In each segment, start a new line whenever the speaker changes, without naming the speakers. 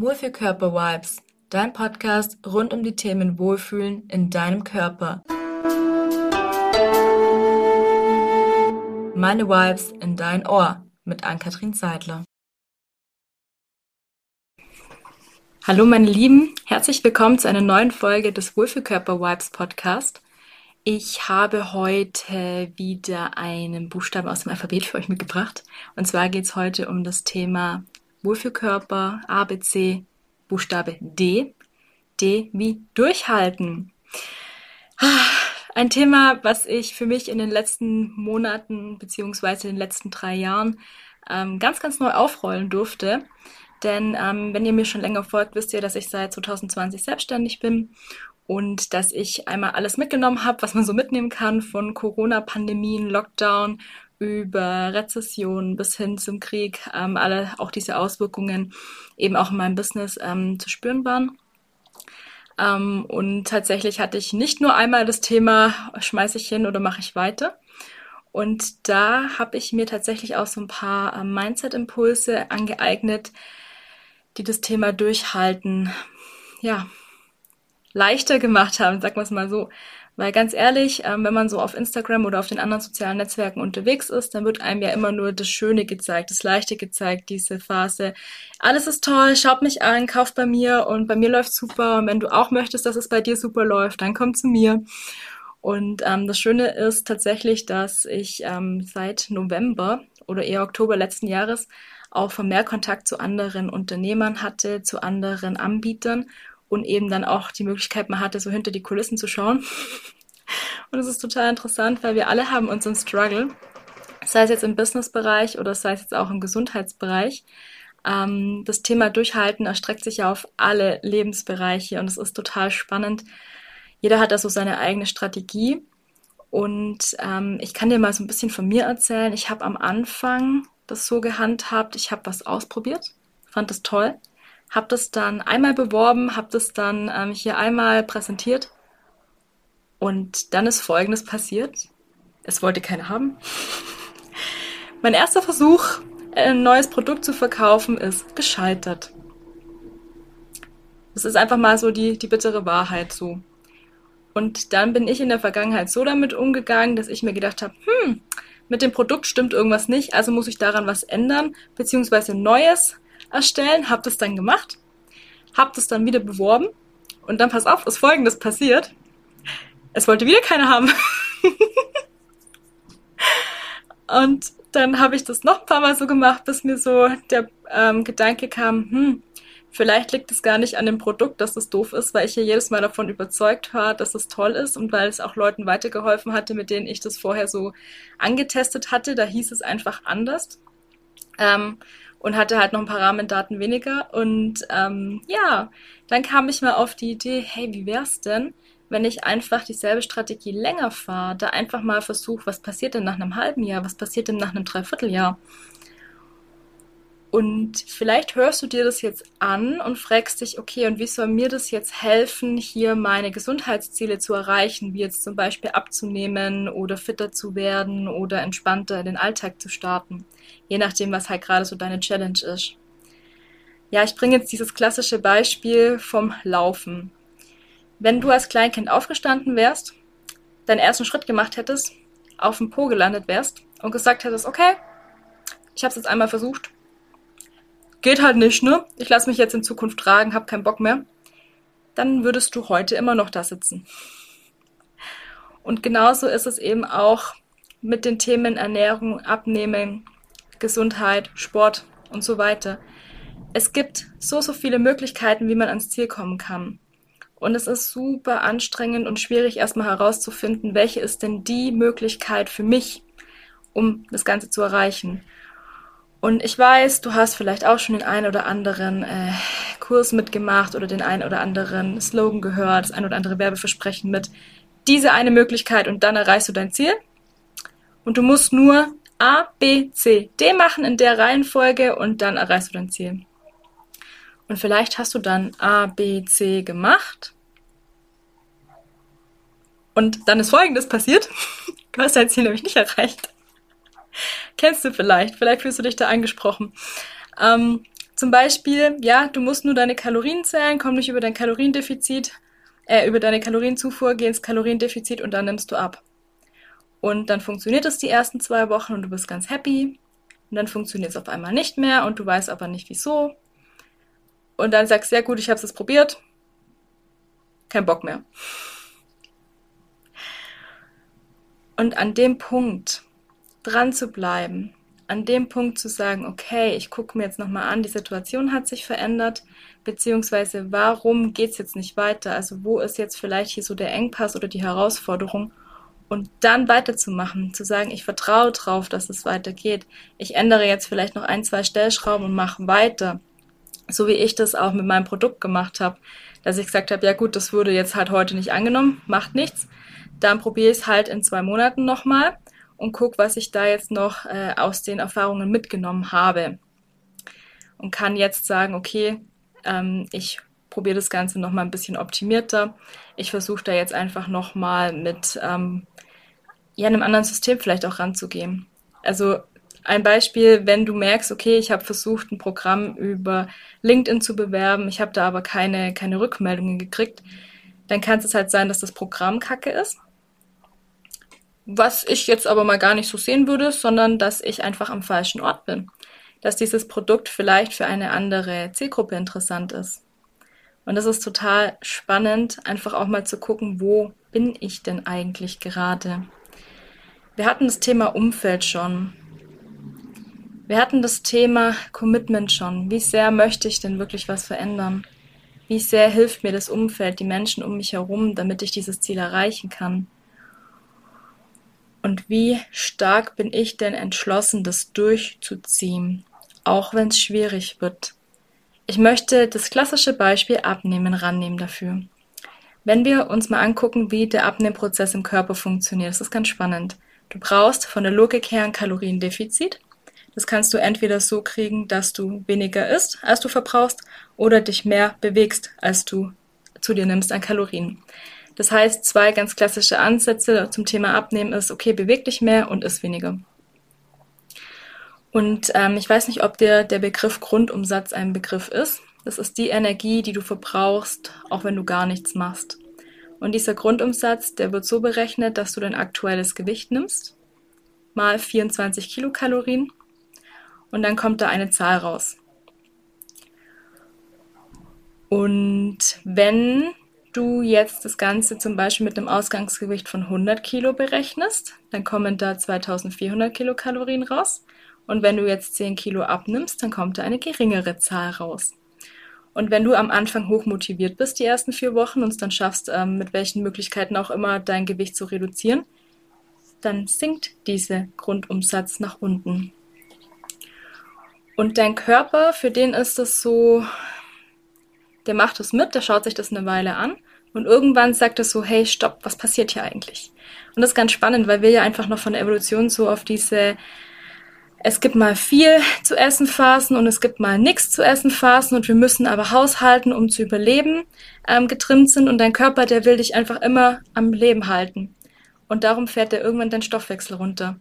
Wohlfühlkörper-Vibes, dein Podcast rund um die Themen Wohlfühlen in deinem Körper. Meine Vibes in dein Ohr mit Ann-Kathrin Seidler. Hallo meine Lieben, herzlich willkommen zu einer neuen Folge des Wohlfühlkörper-Vibes Podcast. Ich habe heute wieder einen Buchstaben aus dem Alphabet für euch mitgebracht. Und zwar geht es heute um das Thema Wohlfühlkörper, ABC, Buchstabe D. D wie durchhalten. Ein Thema, was ich für mich in den letzten Monaten beziehungsweise in den letzten drei Jahren ähm, ganz, ganz neu aufrollen durfte. Denn ähm, wenn ihr mir schon länger folgt, wisst ihr, dass ich seit 2020 selbstständig bin und dass ich einmal alles mitgenommen habe, was man so mitnehmen kann, von Corona-Pandemien, Lockdown über Rezession bis hin zum Krieg, ähm, alle auch diese Auswirkungen eben auch in meinem Business ähm, zu spüren waren. Ähm, und tatsächlich hatte ich nicht nur einmal das Thema, schmeiße ich hin oder mache ich weiter. Und da habe ich mir tatsächlich auch so ein paar äh, Mindset-Impulse angeeignet, die das Thema Durchhalten, ja, leichter gemacht haben, sagen wir es mal so. Weil ganz ehrlich, ähm, wenn man so auf Instagram oder auf den anderen sozialen Netzwerken unterwegs ist, dann wird einem ja immer nur das Schöne gezeigt, das Leichte gezeigt, diese Phase. Alles ist toll, schaut mich an, kauft bei mir und bei mir läuft super. Und wenn du auch möchtest, dass es bei dir super läuft, dann komm zu mir. Und ähm, das Schöne ist tatsächlich, dass ich ähm, seit November oder eher Oktober letzten Jahres auch vermehrt Kontakt zu anderen Unternehmern hatte, zu anderen Anbietern und eben dann auch die Möglichkeit man hatte, so hinter die Kulissen zu schauen. Und es ist total interessant, weil wir alle haben unseren Struggle, sei es jetzt im Businessbereich oder sei es jetzt auch im Gesundheitsbereich. Ähm, das Thema Durchhalten erstreckt sich ja auf alle Lebensbereiche und es ist total spannend. Jeder hat da so seine eigene Strategie. Und ähm, ich kann dir mal so ein bisschen von mir erzählen. Ich habe am Anfang das so gehandhabt, ich habe was ausprobiert, fand das toll habe das dann einmal beworben, habe das dann ähm, hier einmal präsentiert und dann ist Folgendes passiert. Es wollte keiner haben. mein erster Versuch, ein neues Produkt zu verkaufen, ist gescheitert. Das ist einfach mal so die, die bittere Wahrheit so. Und dann bin ich in der Vergangenheit so damit umgegangen, dass ich mir gedacht habe, hm, mit dem Produkt stimmt irgendwas nicht, also muss ich daran was ändern, beziehungsweise Neues erstellen, habe das dann gemacht, habe das dann wieder beworben und dann pass auf, ist folgendes passiert. Es wollte wieder keiner haben. und dann habe ich das noch ein paar Mal so gemacht, bis mir so der ähm, Gedanke kam, hm, vielleicht liegt es gar nicht an dem Produkt, dass es doof ist, weil ich ja jedes Mal davon überzeugt war, dass es toll ist und weil es auch Leuten weitergeholfen hatte, mit denen ich das vorher so angetestet hatte. Da hieß es einfach anders. Ähm, und hatte halt noch ein paar Rahmendaten weniger. Und ähm, ja, dann kam ich mal auf die Idee, hey, wie wär's denn, wenn ich einfach dieselbe Strategie länger fahre, da einfach mal versuche, was passiert denn nach einem halben Jahr, was passiert denn nach einem Dreivierteljahr? Und vielleicht hörst du dir das jetzt an und fragst dich, okay, und wie soll mir das jetzt helfen, hier meine Gesundheitsziele zu erreichen, wie jetzt zum Beispiel abzunehmen oder fitter zu werden oder entspannter in den Alltag zu starten, je nachdem, was halt gerade so deine Challenge ist. Ja, ich bringe jetzt dieses klassische Beispiel vom Laufen. Wenn du als Kleinkind aufgestanden wärst, deinen ersten Schritt gemacht hättest, auf dem Po gelandet wärst und gesagt hättest, okay, ich habe es jetzt einmal versucht, geht halt nicht, ne? Ich lasse mich jetzt in Zukunft tragen, hab keinen Bock mehr. Dann würdest du heute immer noch da sitzen. Und genauso ist es eben auch mit den Themen Ernährung, Abnehmen, Gesundheit, Sport und so weiter. Es gibt so, so viele Möglichkeiten, wie man ans Ziel kommen kann. Und es ist super anstrengend und schwierig, erstmal herauszufinden, welche ist denn die Möglichkeit für mich, um das Ganze zu erreichen. Und ich weiß, du hast vielleicht auch schon den einen oder anderen äh, Kurs mitgemacht oder den einen oder anderen Slogan gehört, das ein oder andere Werbeversprechen mit diese eine Möglichkeit und dann erreichst du dein Ziel. Und du musst nur A, B, C, D machen in der Reihenfolge und dann erreichst du dein Ziel. Und vielleicht hast du dann A, B, C gemacht. Und dann ist Folgendes passiert. Du hast dein Ziel nämlich nicht erreicht. Kennst du vielleicht, vielleicht fühlst du dich da angesprochen. Ähm, Zum Beispiel, ja, du musst nur deine Kalorien zählen, komm nicht über dein Kaloriendefizit, äh, über deine Kalorienzufuhr, geh ins Kaloriendefizit und dann nimmst du ab. Und dann funktioniert es die ersten zwei Wochen und du bist ganz happy. Und dann funktioniert es auf einmal nicht mehr und du weißt aber nicht wieso. Und dann sagst du, ja gut, ich habe es probiert. Kein Bock mehr. Und an dem Punkt dran zu bleiben, an dem Punkt zu sagen, okay, ich gucke mir jetzt nochmal an, die Situation hat sich verändert, beziehungsweise warum geht es jetzt nicht weiter? Also wo ist jetzt vielleicht hier so der Engpass oder die Herausforderung? Und dann weiterzumachen, zu sagen, ich vertraue drauf, dass es weitergeht. Ich ändere jetzt vielleicht noch ein, zwei Stellschrauben und mache weiter. So wie ich das auch mit meinem Produkt gemacht habe, dass ich gesagt habe, ja gut, das wurde jetzt halt heute nicht angenommen, macht nichts. Dann probiere ich es halt in zwei Monaten nochmal und guck, was ich da jetzt noch äh, aus den Erfahrungen mitgenommen habe. Und kann jetzt sagen, okay, ähm, ich probiere das Ganze nochmal ein bisschen optimierter. Ich versuche da jetzt einfach nochmal mit ähm, ja, einem anderen System vielleicht auch ranzugehen. Also ein Beispiel, wenn du merkst, okay, ich habe versucht, ein Programm über LinkedIn zu bewerben, ich habe da aber keine, keine Rückmeldungen gekriegt, dann kann es halt sein, dass das Programm kacke ist was ich jetzt aber mal gar nicht so sehen würde, sondern dass ich einfach am falschen Ort bin. Dass dieses Produkt vielleicht für eine andere Zielgruppe interessant ist. Und das ist total spannend, einfach auch mal zu gucken, wo bin ich denn eigentlich gerade? Wir hatten das Thema Umfeld schon. Wir hatten das Thema Commitment schon. Wie sehr möchte ich denn wirklich was verändern? Wie sehr hilft mir das Umfeld, die Menschen um mich herum, damit ich dieses Ziel erreichen kann? Und wie stark bin ich denn entschlossen, das durchzuziehen, auch wenn es schwierig wird. Ich möchte das klassische Beispiel Abnehmen rannehmen dafür. Wenn wir uns mal angucken, wie der Abnehmprozess im Körper funktioniert, das ist ganz spannend. Du brauchst von der Logik her ein Kaloriendefizit. Das kannst du entweder so kriegen, dass du weniger isst, als du verbrauchst, oder dich mehr bewegst, als du zu dir nimmst an Kalorien. Das heißt, zwei ganz klassische Ansätze zum Thema Abnehmen ist, okay, beweg dich mehr und iss weniger. Und ähm, ich weiß nicht, ob dir der Begriff Grundumsatz ein Begriff ist. Das ist die Energie, die du verbrauchst, auch wenn du gar nichts machst. Und dieser Grundumsatz, der wird so berechnet, dass du dein aktuelles Gewicht nimmst, mal 24 Kilokalorien, und dann kommt da eine Zahl raus. Und wenn du jetzt das Ganze zum Beispiel mit einem Ausgangsgewicht von 100 Kilo berechnest, dann kommen da 2400 Kilokalorien raus. Und wenn du jetzt 10 Kilo abnimmst, dann kommt da eine geringere Zahl raus. Und wenn du am Anfang hoch motiviert bist, die ersten vier Wochen, und es dann schaffst, ähm, mit welchen Möglichkeiten auch immer dein Gewicht zu reduzieren, dann sinkt dieser Grundumsatz nach unten. Und dein Körper, für den ist das so, der macht es mit, der schaut sich das eine Weile an und irgendwann sagt er so, hey, stopp, was passiert hier eigentlich? Und das ist ganz spannend, weil wir ja einfach noch von der Evolution so auf diese es gibt mal viel zu essen Phasen und es gibt mal nichts zu essen Phasen und wir müssen aber haushalten, um zu überleben, ähm, getrimmt sind und dein Körper, der will dich einfach immer am Leben halten. Und darum fährt er irgendwann deinen Stoffwechsel runter.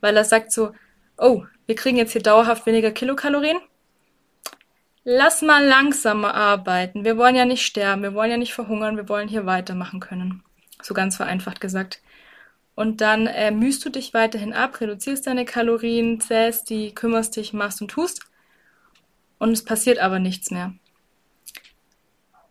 Weil er sagt so, oh, wir kriegen jetzt hier dauerhaft weniger Kilokalorien, Lass mal langsamer arbeiten. Wir wollen ja nicht sterben, wir wollen ja nicht verhungern, wir wollen hier weitermachen können. So ganz vereinfacht gesagt. Und dann äh, mühst du dich weiterhin ab, reduzierst deine Kalorien, zählst die, kümmerst dich, machst und tust. Und es passiert aber nichts mehr.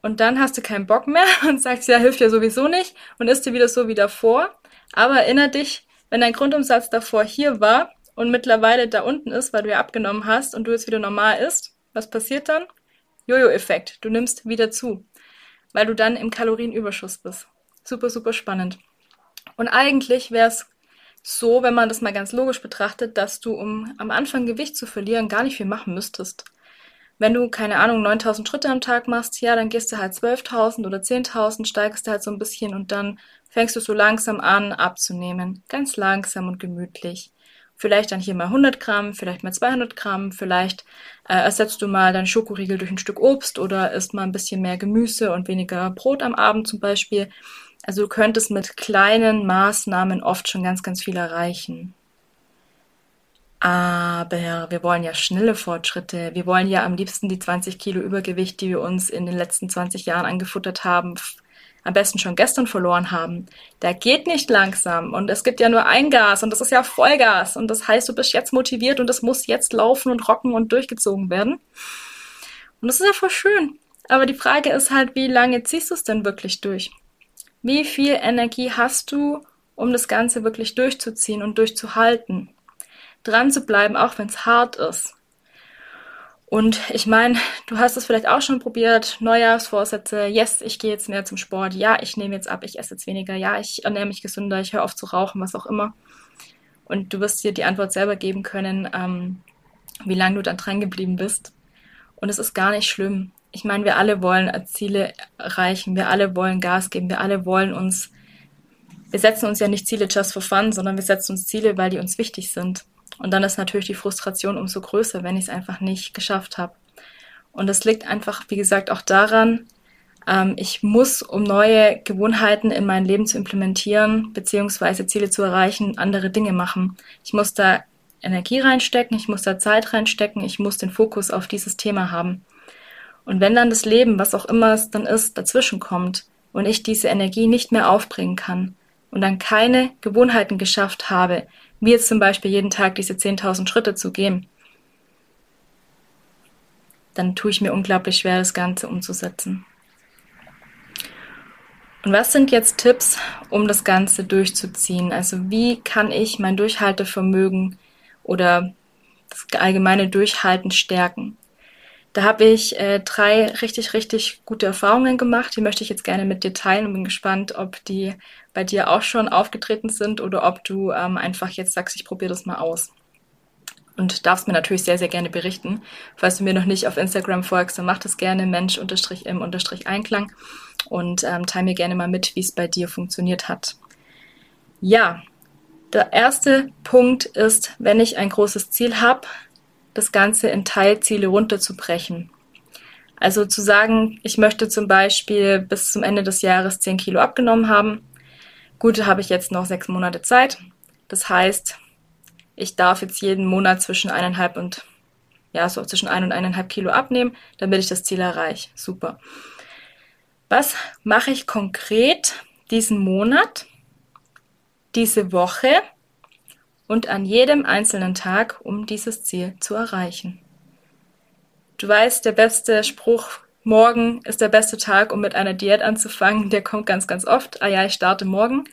Und dann hast du keinen Bock mehr und sagst, ja, hilft ja sowieso nicht und isst dir wieder so wie davor. Aber erinnere dich, wenn dein Grundumsatz davor hier war und mittlerweile da unten ist, weil du ja abgenommen hast und du jetzt wieder normal isst, was passiert dann? Jojo-Effekt. Du nimmst wieder zu, weil du dann im Kalorienüberschuss bist. Super, super spannend. Und eigentlich wäre es so, wenn man das mal ganz logisch betrachtet, dass du, um am Anfang Gewicht zu verlieren, gar nicht viel machen müsstest. Wenn du, keine Ahnung, 9000 Schritte am Tag machst, ja, dann gehst du halt 12.000 oder 10.000, steigst du halt so ein bisschen und dann fängst du so langsam an abzunehmen. Ganz langsam und gemütlich. Vielleicht dann hier mal 100 Gramm, vielleicht mal 200 Gramm, vielleicht äh, ersetzt du mal deinen Schokoriegel durch ein Stück Obst oder isst mal ein bisschen mehr Gemüse und weniger Brot am Abend zum Beispiel. Also du könntest mit kleinen Maßnahmen oft schon ganz, ganz viel erreichen. Aber wir wollen ja schnelle Fortschritte. Wir wollen ja am liebsten die 20 Kilo Übergewicht, die wir uns in den letzten 20 Jahren angefuttert haben, am besten schon gestern verloren haben. Da geht nicht langsam. Und es gibt ja nur ein Gas und das ist ja Vollgas. Und das heißt, du bist jetzt motiviert und es muss jetzt laufen und rocken und durchgezogen werden. Und das ist ja voll schön. Aber die Frage ist halt, wie lange ziehst du es denn wirklich durch? Wie viel Energie hast du, um das Ganze wirklich durchzuziehen und durchzuhalten? dran zu bleiben, auch wenn es hart ist. Und ich meine, du hast es vielleicht auch schon probiert, Neujahrsvorsätze, yes, ich gehe jetzt mehr zum Sport, ja, ich nehme jetzt ab, ich esse jetzt weniger, ja, ich ernähre mich gesünder, ich höre auf zu rauchen, was auch immer. Und du wirst dir die Antwort selber geben können, ähm, wie lange du dann dran geblieben bist. Und es ist gar nicht schlimm. Ich meine, wir alle wollen Ziele erreichen, wir alle wollen Gas geben, wir alle wollen uns, wir setzen uns ja nicht Ziele just for fun, sondern wir setzen uns Ziele, weil die uns wichtig sind. Und dann ist natürlich die Frustration umso größer, wenn ich es einfach nicht geschafft habe. Und das liegt einfach, wie gesagt, auch daran, ähm, ich muss, um neue Gewohnheiten in mein Leben zu implementieren, beziehungsweise Ziele zu erreichen, andere Dinge machen. Ich muss da Energie reinstecken, ich muss da Zeit reinstecken, ich muss den Fokus auf dieses Thema haben. Und wenn dann das Leben, was auch immer es dann ist, dazwischen kommt und ich diese Energie nicht mehr aufbringen kann und dann keine Gewohnheiten geschafft habe, wie jetzt zum Beispiel jeden Tag diese 10.000 Schritte zu gehen, dann tue ich mir unglaublich schwer, das Ganze umzusetzen. Und was sind jetzt Tipps, um das Ganze durchzuziehen? Also wie kann ich mein Durchhaltevermögen oder das allgemeine Durchhalten stärken? Da habe ich äh, drei richtig, richtig gute Erfahrungen gemacht. Die möchte ich jetzt gerne mit dir teilen und bin gespannt, ob die bei dir auch schon aufgetreten sind oder ob du ähm, einfach jetzt sagst, ich probiere das mal aus. Und darfst mir natürlich sehr, sehr gerne berichten. Falls du mir noch nicht auf Instagram folgst, dann mach das gerne mensch-im-einklang und ähm, teile mir gerne mal mit, wie es bei dir funktioniert hat. Ja, der erste Punkt ist, wenn ich ein großes Ziel habe, das Ganze in Teilziele runterzubrechen. Also zu sagen, ich möchte zum Beispiel bis zum Ende des Jahres 10 Kilo abgenommen haben Gut, habe ich jetzt noch sechs Monate Zeit. Das heißt, ich darf jetzt jeden Monat zwischen eineinhalb und ja, so zwischen ein und eineinhalb Kilo abnehmen, damit ich das Ziel erreiche. Super. Was mache ich konkret diesen Monat, diese Woche und an jedem einzelnen Tag, um dieses Ziel zu erreichen? Du weißt, der beste Spruch Morgen ist der beste Tag, um mit einer Diät anzufangen. Der kommt ganz, ganz oft. Ah ja, ich starte morgen.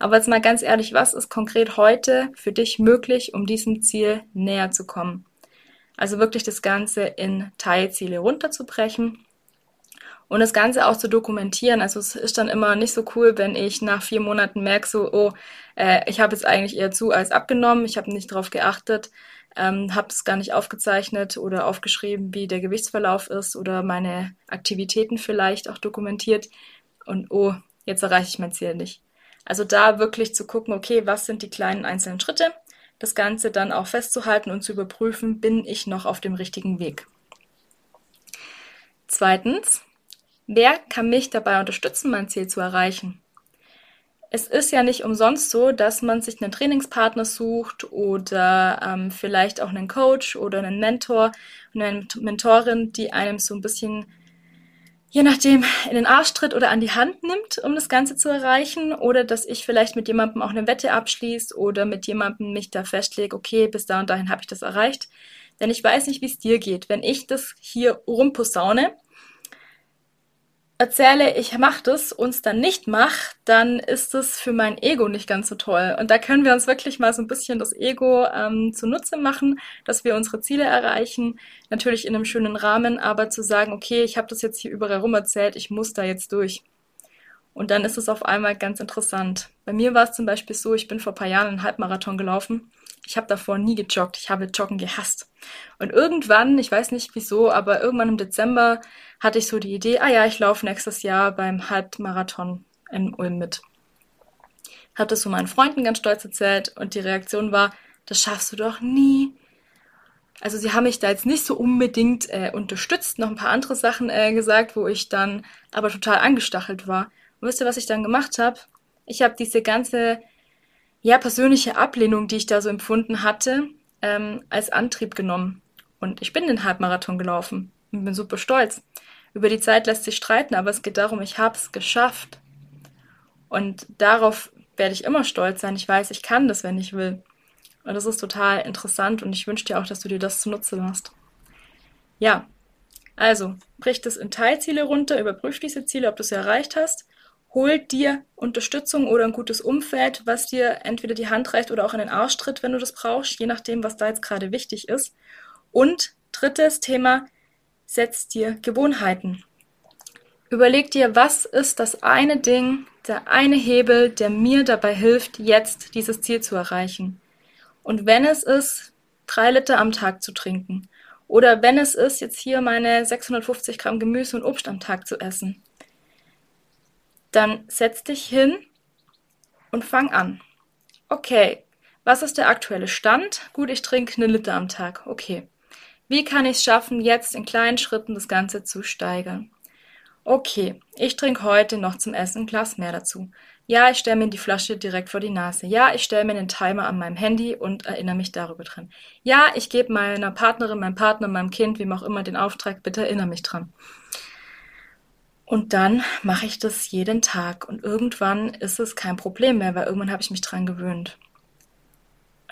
Aber jetzt mal ganz ehrlich, was ist konkret heute für dich möglich, um diesem Ziel näher zu kommen? Also wirklich das Ganze in Teilziele runterzubrechen und das Ganze auch zu dokumentieren. Also es ist dann immer nicht so cool, wenn ich nach vier Monaten merke, so, oh, äh, ich habe jetzt eigentlich eher zu als abgenommen, ich habe nicht darauf geachtet ähm, habe es gar nicht aufgezeichnet oder aufgeschrieben, wie der Gewichtsverlauf ist oder meine Aktivitäten vielleicht auch dokumentiert und oh, jetzt erreiche ich mein Ziel nicht. Also da wirklich zu gucken, okay, was sind die kleinen einzelnen Schritte, das Ganze dann auch festzuhalten und zu überprüfen, bin ich noch auf dem richtigen Weg. Zweitens, wer kann mich dabei unterstützen, mein Ziel zu erreichen? Es ist ja nicht umsonst so, dass man sich einen Trainingspartner sucht oder ähm, vielleicht auch einen Coach oder einen Mentor, eine Mentorin, die einem so ein bisschen, je nachdem, in den Arsch tritt oder an die Hand nimmt, um das Ganze zu erreichen. Oder dass ich vielleicht mit jemandem auch eine Wette abschließe oder mit jemandem mich da festlege, okay, bis da und dahin habe ich das erreicht. Denn ich weiß nicht, wie es dir geht. Wenn ich das hier rumposaune, erzähle, ich mache das und es dann nicht mache, dann ist es für mein Ego nicht ganz so toll. Und da können wir uns wirklich mal so ein bisschen das Ego ähm, zunutze machen, dass wir unsere Ziele erreichen, natürlich in einem schönen Rahmen, aber zu sagen, okay, ich habe das jetzt hier überall rum erzählt, ich muss da jetzt durch. Und dann ist es auf einmal ganz interessant. Bei mir war es zum Beispiel so, ich bin vor ein paar Jahren einen Halbmarathon gelaufen ich habe davor nie gejoggt. Ich habe Joggen gehasst. Und irgendwann, ich weiß nicht wieso, aber irgendwann im Dezember hatte ich so die Idee, ah ja, ich laufe nächstes Jahr beim Halbmarathon in Ulm mit. Habe das so meinen Freunden ganz stolz erzählt und die Reaktion war, das schaffst du doch nie. Also sie haben mich da jetzt nicht so unbedingt äh, unterstützt, noch ein paar andere Sachen äh, gesagt, wo ich dann aber total angestachelt war. Und wisst ihr, was ich dann gemacht habe? Ich habe diese ganze ja, persönliche Ablehnung, die ich da so empfunden hatte, ähm, als Antrieb genommen. Und ich bin den Halbmarathon gelaufen und bin super stolz. Über die Zeit lässt sich streiten, aber es geht darum, ich habe es geschafft. Und darauf werde ich immer stolz sein. Ich weiß, ich kann das, wenn ich will. Und das ist total interessant und ich wünsche dir auch, dass du dir das zunutze machst. Ja, also brich das in Teilziele runter, überprüf diese Ziele, ob du sie erreicht hast. Hol dir Unterstützung oder ein gutes Umfeld, was dir entweder die Hand reicht oder auch in den Arsch tritt, wenn du das brauchst, je nachdem, was da jetzt gerade wichtig ist. Und drittes Thema, setz dir Gewohnheiten. Überleg dir, was ist das eine Ding, der eine Hebel, der mir dabei hilft, jetzt dieses Ziel zu erreichen. Und wenn es ist, drei Liter am Tag zu trinken, oder wenn es ist, jetzt hier meine 650 Gramm Gemüse und Obst am Tag zu essen, dann setz dich hin und fang an. Okay, was ist der aktuelle Stand? Gut, ich trinke eine Liter am Tag. Okay. Wie kann ich es schaffen, jetzt in kleinen Schritten das Ganze zu steigern? Okay, ich trinke heute noch zum Essen ein Glas mehr dazu. Ja, ich stelle mir die Flasche direkt vor die Nase. Ja, ich stelle mir den Timer an meinem Handy und erinnere mich darüber dran. Ja, ich gebe meiner Partnerin, meinem Partner, meinem Kind, wem auch immer den Auftrag, bitte erinnere mich dran. Und dann mache ich das jeden Tag und irgendwann ist es kein Problem mehr, weil irgendwann habe ich mich dran gewöhnt.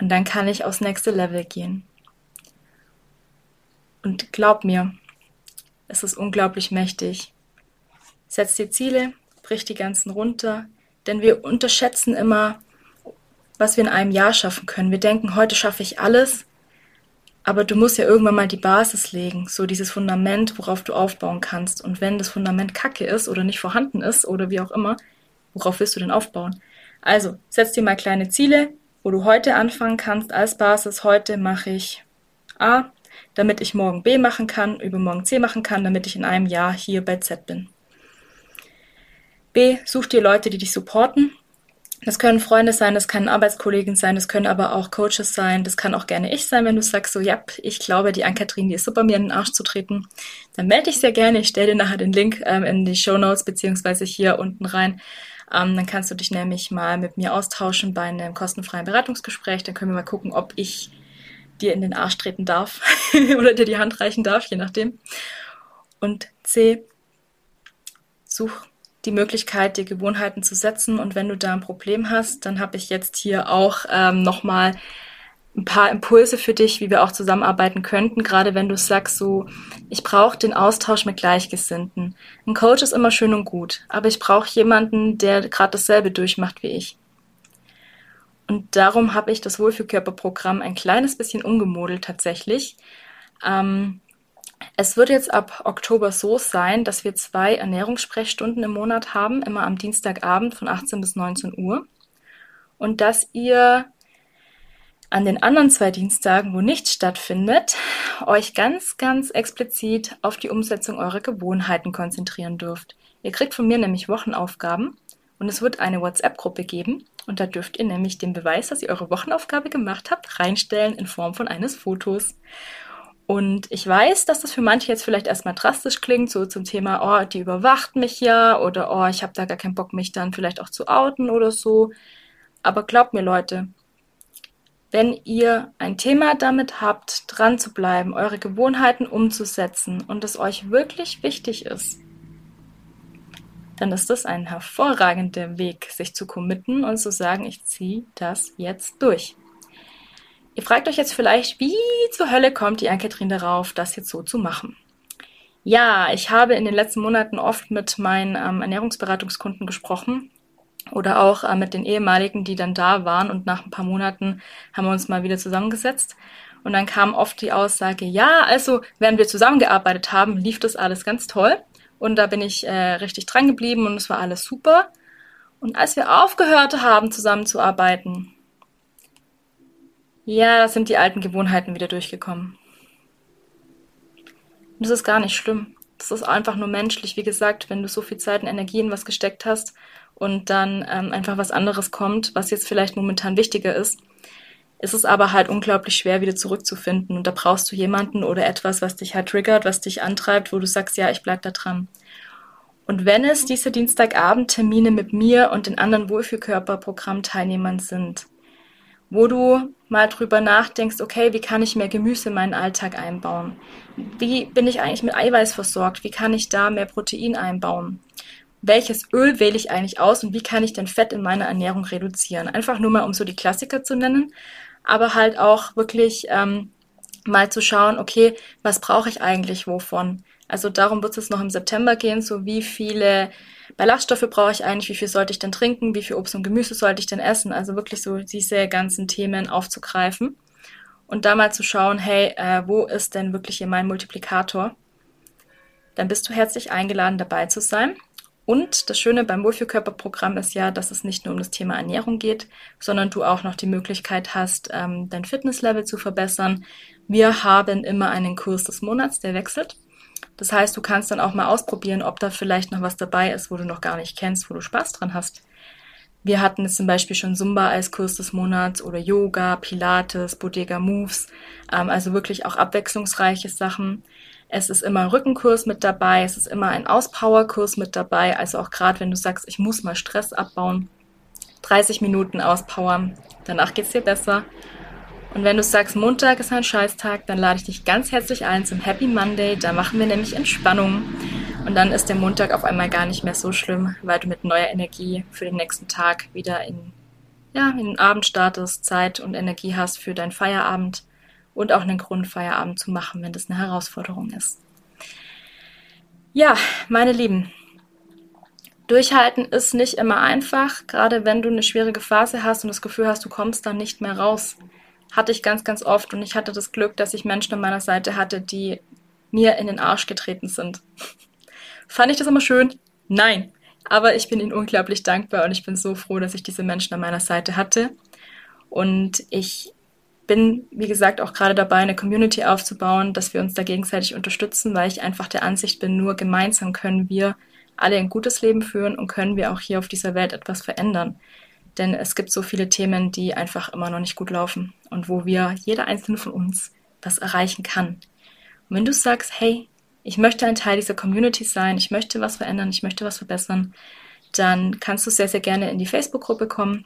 Und dann kann ich aufs nächste Level gehen. Und glaub mir, es ist unglaublich mächtig. Setz dir Ziele, brich die ganzen runter, denn wir unterschätzen immer, was wir in einem Jahr schaffen können. Wir denken, heute schaffe ich alles, aber du musst ja irgendwann mal die Basis legen, so dieses Fundament, worauf du aufbauen kannst. Und wenn das Fundament kacke ist oder nicht vorhanden ist oder wie auch immer, worauf willst du denn aufbauen? Also, setz dir mal kleine Ziele, wo du heute anfangen kannst als Basis. Heute mache ich A, damit ich morgen B machen kann, übermorgen C machen kann, damit ich in einem Jahr hier bei Z bin. B, such dir Leute, die dich supporten. Das können Freunde sein, das können Arbeitskollegen sein, das können aber auch Coaches sein, das kann auch gerne ich sein, wenn du sagst so, ja, ich glaube, die Ann-Kathrin, die ist super, mir in den Arsch zu treten. Dann melde dich sehr gerne, ich stelle dir nachher den Link ähm, in die Show Notes beziehungsweise hier unten rein. Ähm, dann kannst du dich nämlich mal mit mir austauschen bei einem kostenfreien Beratungsgespräch. Dann können wir mal gucken, ob ich dir in den Arsch treten darf oder dir die Hand reichen darf, je nachdem. Und C, such die Möglichkeit, dir Gewohnheiten zu setzen. Und wenn du da ein Problem hast, dann habe ich jetzt hier auch ähm, nochmal ein paar Impulse für dich, wie wir auch zusammenarbeiten könnten, gerade wenn du sagst, so, ich brauche den Austausch mit Gleichgesinnten. Ein Coach ist immer schön und gut, aber ich brauche jemanden, der gerade dasselbe durchmacht wie ich. Und darum habe ich das Wohlfühlkörperprogramm ein kleines bisschen umgemodelt tatsächlich. Ähm, es wird jetzt ab Oktober so sein, dass wir zwei Ernährungssprechstunden im Monat haben, immer am Dienstagabend von 18 bis 19 Uhr. Und dass ihr an den anderen zwei Dienstagen, wo nichts stattfindet, euch ganz, ganz explizit auf die Umsetzung eurer Gewohnheiten konzentrieren dürft. Ihr kriegt von mir nämlich Wochenaufgaben und es wird eine WhatsApp-Gruppe geben und da dürft ihr nämlich den Beweis, dass ihr eure Wochenaufgabe gemacht habt, reinstellen in Form von eines Fotos. Und ich weiß, dass das für manche jetzt vielleicht erstmal drastisch klingt, so zum Thema, oh, die überwacht mich ja oder oh, ich habe da gar keinen Bock, mich dann vielleicht auch zu outen oder so. Aber glaubt mir, Leute, wenn ihr ein Thema damit habt, dran zu bleiben, eure Gewohnheiten umzusetzen und es euch wirklich wichtig ist, dann ist das ein hervorragender Weg, sich zu committen und zu sagen, ich ziehe das jetzt durch. Ihr fragt euch jetzt vielleicht, wie zur Hölle kommt die Ann-Kathrin darauf, das jetzt so zu machen? Ja, ich habe in den letzten Monaten oft mit meinen ähm, Ernährungsberatungskunden gesprochen oder auch äh, mit den ehemaligen, die dann da waren und nach ein paar Monaten haben wir uns mal wieder zusammengesetzt. Und dann kam oft die Aussage, ja, also während wir zusammengearbeitet haben, lief das alles ganz toll. Und da bin ich äh, richtig dran geblieben und es war alles super. Und als wir aufgehört haben, zusammenzuarbeiten, ja, da sind die alten Gewohnheiten wieder durchgekommen. Und das ist gar nicht schlimm. Das ist einfach nur menschlich. Wie gesagt, wenn du so viel Zeit und Energie in was gesteckt hast und dann ähm, einfach was anderes kommt, was jetzt vielleicht momentan wichtiger ist, ist es aber halt unglaublich schwer, wieder zurückzufinden. Und da brauchst du jemanden oder etwas, was dich halt triggert, was dich antreibt, wo du sagst, ja, ich bleib da dran. Und wenn es diese Dienstagabend-Termine mit mir und den anderen Wohlfühlkörper-Programmteilnehmern sind, wo du mal drüber nachdenkst, okay, wie kann ich mehr Gemüse in meinen Alltag einbauen? Wie bin ich eigentlich mit Eiweiß versorgt? Wie kann ich da mehr Protein einbauen? Welches Öl wähle ich eigentlich aus und wie kann ich denn Fett in meiner Ernährung reduzieren? Einfach nur mal, um so die Klassiker zu nennen, aber halt auch wirklich ähm, mal zu schauen, okay, was brauche ich eigentlich wovon? Also darum wird es noch im September gehen, so wie viele Ballaststoffe brauche ich eigentlich, wie viel sollte ich denn trinken, wie viel Obst und Gemüse sollte ich denn essen? Also wirklich so diese ganzen Themen aufzugreifen und da mal zu schauen, hey, äh, wo ist denn wirklich hier mein Multiplikator? Dann bist du herzlich eingeladen, dabei zu sein. Und das Schöne beim Wohlfühlkörperprogramm ist ja, dass es nicht nur um das Thema Ernährung geht, sondern du auch noch die Möglichkeit hast, ähm, dein Fitnesslevel zu verbessern. Wir haben immer einen Kurs des Monats, der wechselt. Das heißt, du kannst dann auch mal ausprobieren, ob da vielleicht noch was dabei ist, wo du noch gar nicht kennst, wo du Spaß dran hast. Wir hatten jetzt zum Beispiel schon Zumba als Kurs des Monats oder Yoga, Pilates, Bodega Moves, ähm, also wirklich auch abwechslungsreiche Sachen. Es ist immer ein Rückenkurs mit dabei, es ist immer ein Auspowerkurs mit dabei, also auch gerade wenn du sagst, ich muss mal Stress abbauen, 30 Minuten auspowern, danach geht's dir besser. Und wenn du sagst, Montag ist ein Scheißtag, dann lade ich dich ganz herzlich ein zum Happy Monday. Da machen wir nämlich Entspannung. Und dann ist der Montag auf einmal gar nicht mehr so schlimm, weil du mit neuer Energie für den nächsten Tag wieder in, ja, in den Abend startest, Zeit und Energie hast für deinen Feierabend und auch einen Grund, Feierabend zu machen, wenn das eine Herausforderung ist. Ja, meine Lieben, Durchhalten ist nicht immer einfach, gerade wenn du eine schwierige Phase hast und das Gefühl hast, du kommst dann nicht mehr raus hatte ich ganz, ganz oft und ich hatte das Glück, dass ich Menschen an meiner Seite hatte, die mir in den Arsch getreten sind. Fand ich das immer schön? Nein. Aber ich bin ihnen unglaublich dankbar und ich bin so froh, dass ich diese Menschen an meiner Seite hatte. Und ich bin, wie gesagt, auch gerade dabei, eine Community aufzubauen, dass wir uns da gegenseitig unterstützen, weil ich einfach der Ansicht bin, nur gemeinsam können wir alle ein gutes Leben führen und können wir auch hier auf dieser Welt etwas verändern. Denn es gibt so viele Themen, die einfach immer noch nicht gut laufen und wo wir, jeder einzelne von uns, was erreichen kann. Und wenn du sagst, hey, ich möchte ein Teil dieser Community sein, ich möchte was verändern, ich möchte was verbessern, dann kannst du sehr, sehr gerne in die Facebook-Gruppe kommen.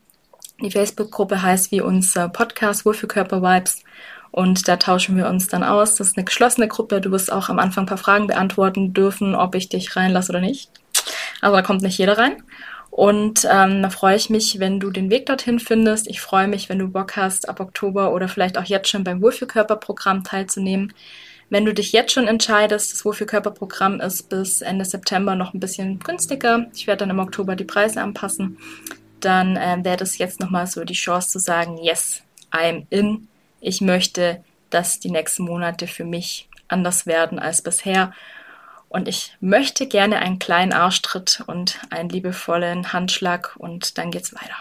Die Facebook-Gruppe heißt wie unser Podcast Wohlfühlkörper Vibes und da tauschen wir uns dann aus. Das ist eine geschlossene Gruppe. Du wirst auch am Anfang ein paar Fragen beantworten dürfen, ob ich dich reinlasse oder nicht. Aber da kommt nicht jeder rein. Und ähm, da freue ich mich, wenn du den Weg dorthin findest. Ich freue mich, wenn du Bock hast, ab Oktober oder vielleicht auch jetzt schon beim Wohlfühlkörperprogramm teilzunehmen. Wenn du dich jetzt schon entscheidest, das Wohlfühlkörperprogramm ist bis Ende September noch ein bisschen günstiger. Ich werde dann im Oktober die Preise anpassen. Dann äh, wäre das jetzt nochmal so die Chance zu sagen, yes, I'm in. Ich möchte, dass die nächsten Monate für mich anders werden als bisher. Und ich möchte gerne einen kleinen Arschtritt und einen liebevollen Handschlag und dann geht's weiter.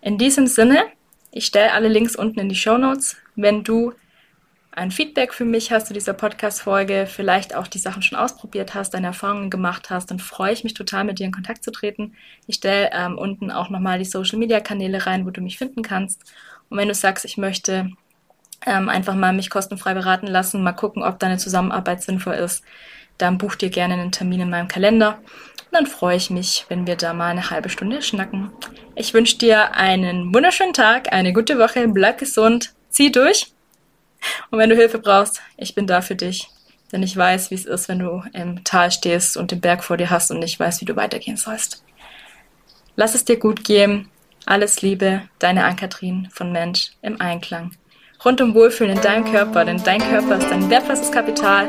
In diesem Sinne, ich stelle alle Links unten in die Show Notes. Wenn du ein Feedback für mich hast zu dieser Podcast-Folge, vielleicht auch die Sachen schon ausprobiert hast, deine Erfahrungen gemacht hast, dann freue ich mich total, mit dir in Kontakt zu treten. Ich stelle ähm, unten auch nochmal die Social-Media-Kanäle rein, wo du mich finden kannst. Und wenn du sagst, ich möchte ähm, einfach mal mich kostenfrei beraten lassen, mal gucken, ob deine Zusammenarbeit sinnvoll ist, dann buch dir gerne einen Termin in meinem Kalender. Und dann freue ich mich, wenn wir da mal eine halbe Stunde schnacken. Ich wünsche dir einen wunderschönen Tag, eine gute Woche, bleib gesund, zieh durch. Und wenn du Hilfe brauchst, ich bin da für dich. Denn ich weiß, wie es ist, wenn du im Tal stehst und den Berg vor dir hast und nicht weißt, wie du weitergehen sollst. Lass es dir gut gehen. Alles Liebe, deine Ann-Kathrin von Mensch im Einklang. Rund um Wohlfühlen in deinem Körper, denn dein Körper ist dein wertvollstes Kapital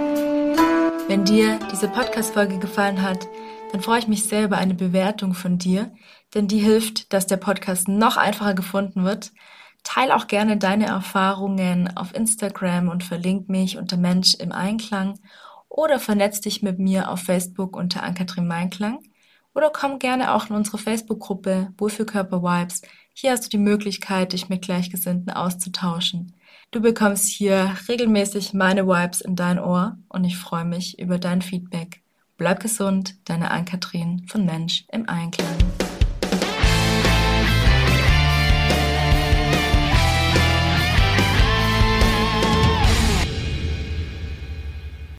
wenn dir diese Podcast-Folge gefallen hat, dann freue ich mich sehr über eine Bewertung von dir, denn die hilft, dass der Podcast noch einfacher gefunden wird. Teil auch gerne deine Erfahrungen auf Instagram und verlink mich unter Mensch im Einklang oder vernetz dich mit mir auf Facebook unter Ankatrin Meinklang oder komm gerne auch in unsere Facebook-Gruppe Wohlfühlkörper Vibes. Hier hast du die Möglichkeit, dich mit Gleichgesinnten auszutauschen. Du bekommst hier regelmäßig meine Vibes in dein Ohr und ich freue mich über dein Feedback. Bleib gesund, deine Ann-Kathrin von Mensch im Einklang.